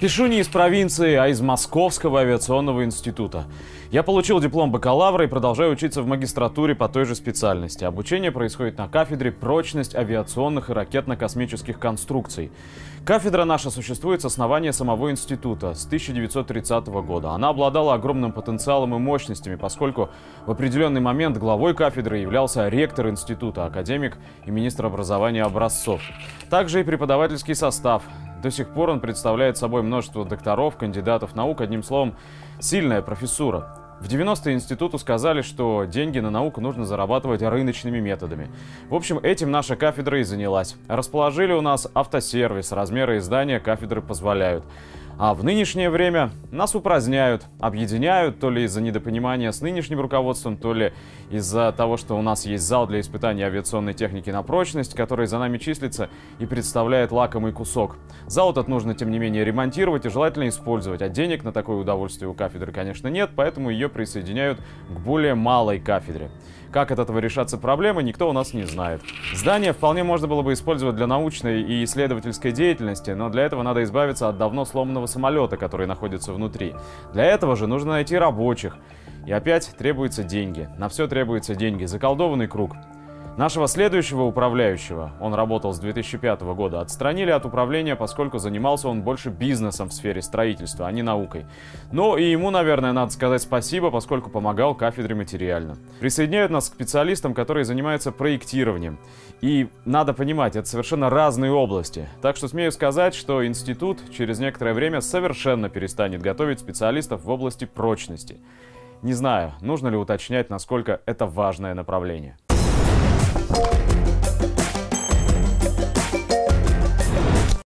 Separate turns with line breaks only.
Пишу не из провинции, а из Московского авиационного института. Я получил диплом бакалавра и продолжаю учиться в магистратуре по той же специальности. Обучение происходит на кафедре «Прочность авиационных и ракетно-космических конструкций». Кафедра наша существует с основания самого института с 1930 года. Она обладала огромным потенциалом и мощностями, поскольку в определенный момент главой кафедры являлся ректор института, академик и министр образования Образцов. Также и преподавательский состав. До сих пор он представляет собой множество докторов, кандидатов наук, одним словом, сильная профессура. В 90-е институту сказали, что деньги на науку нужно зарабатывать рыночными методами. В общем, этим наша кафедра и занялась. Расположили у нас автосервис, размеры издания кафедры позволяют. А в нынешнее время нас упраздняют, объединяют, то ли из-за недопонимания с нынешним руководством, то ли из-за того, что у нас есть зал для испытания авиационной техники на прочность, который за нами числится и представляет лакомый кусок. Зал этот нужно, тем не менее, ремонтировать и желательно использовать, а денег на такое удовольствие у кафедры, конечно, нет, поэтому ее присоединяют к более малой кафедре. Как от этого решаться проблемы, никто у нас не знает. Здание вполне можно было бы использовать для научной и исследовательской деятельности, но для этого надо избавиться от давно сломанного самолета, который находится внутри. Для этого же нужно найти рабочих. И опять требуются деньги. На все требуются деньги. Заколдованный круг. Нашего следующего управляющего, он работал с 2005 года, отстранили от управления, поскольку занимался он больше бизнесом в сфере строительства, а не наукой. Но и ему, наверное, надо сказать спасибо, поскольку помогал кафедре материально. Присоединяют нас к специалистам, которые занимаются проектированием. И надо понимать, это совершенно разные области. Так что смею сказать, что институт через некоторое время совершенно перестанет готовить специалистов в области прочности. Не знаю, нужно ли уточнять, насколько это важное направление. you.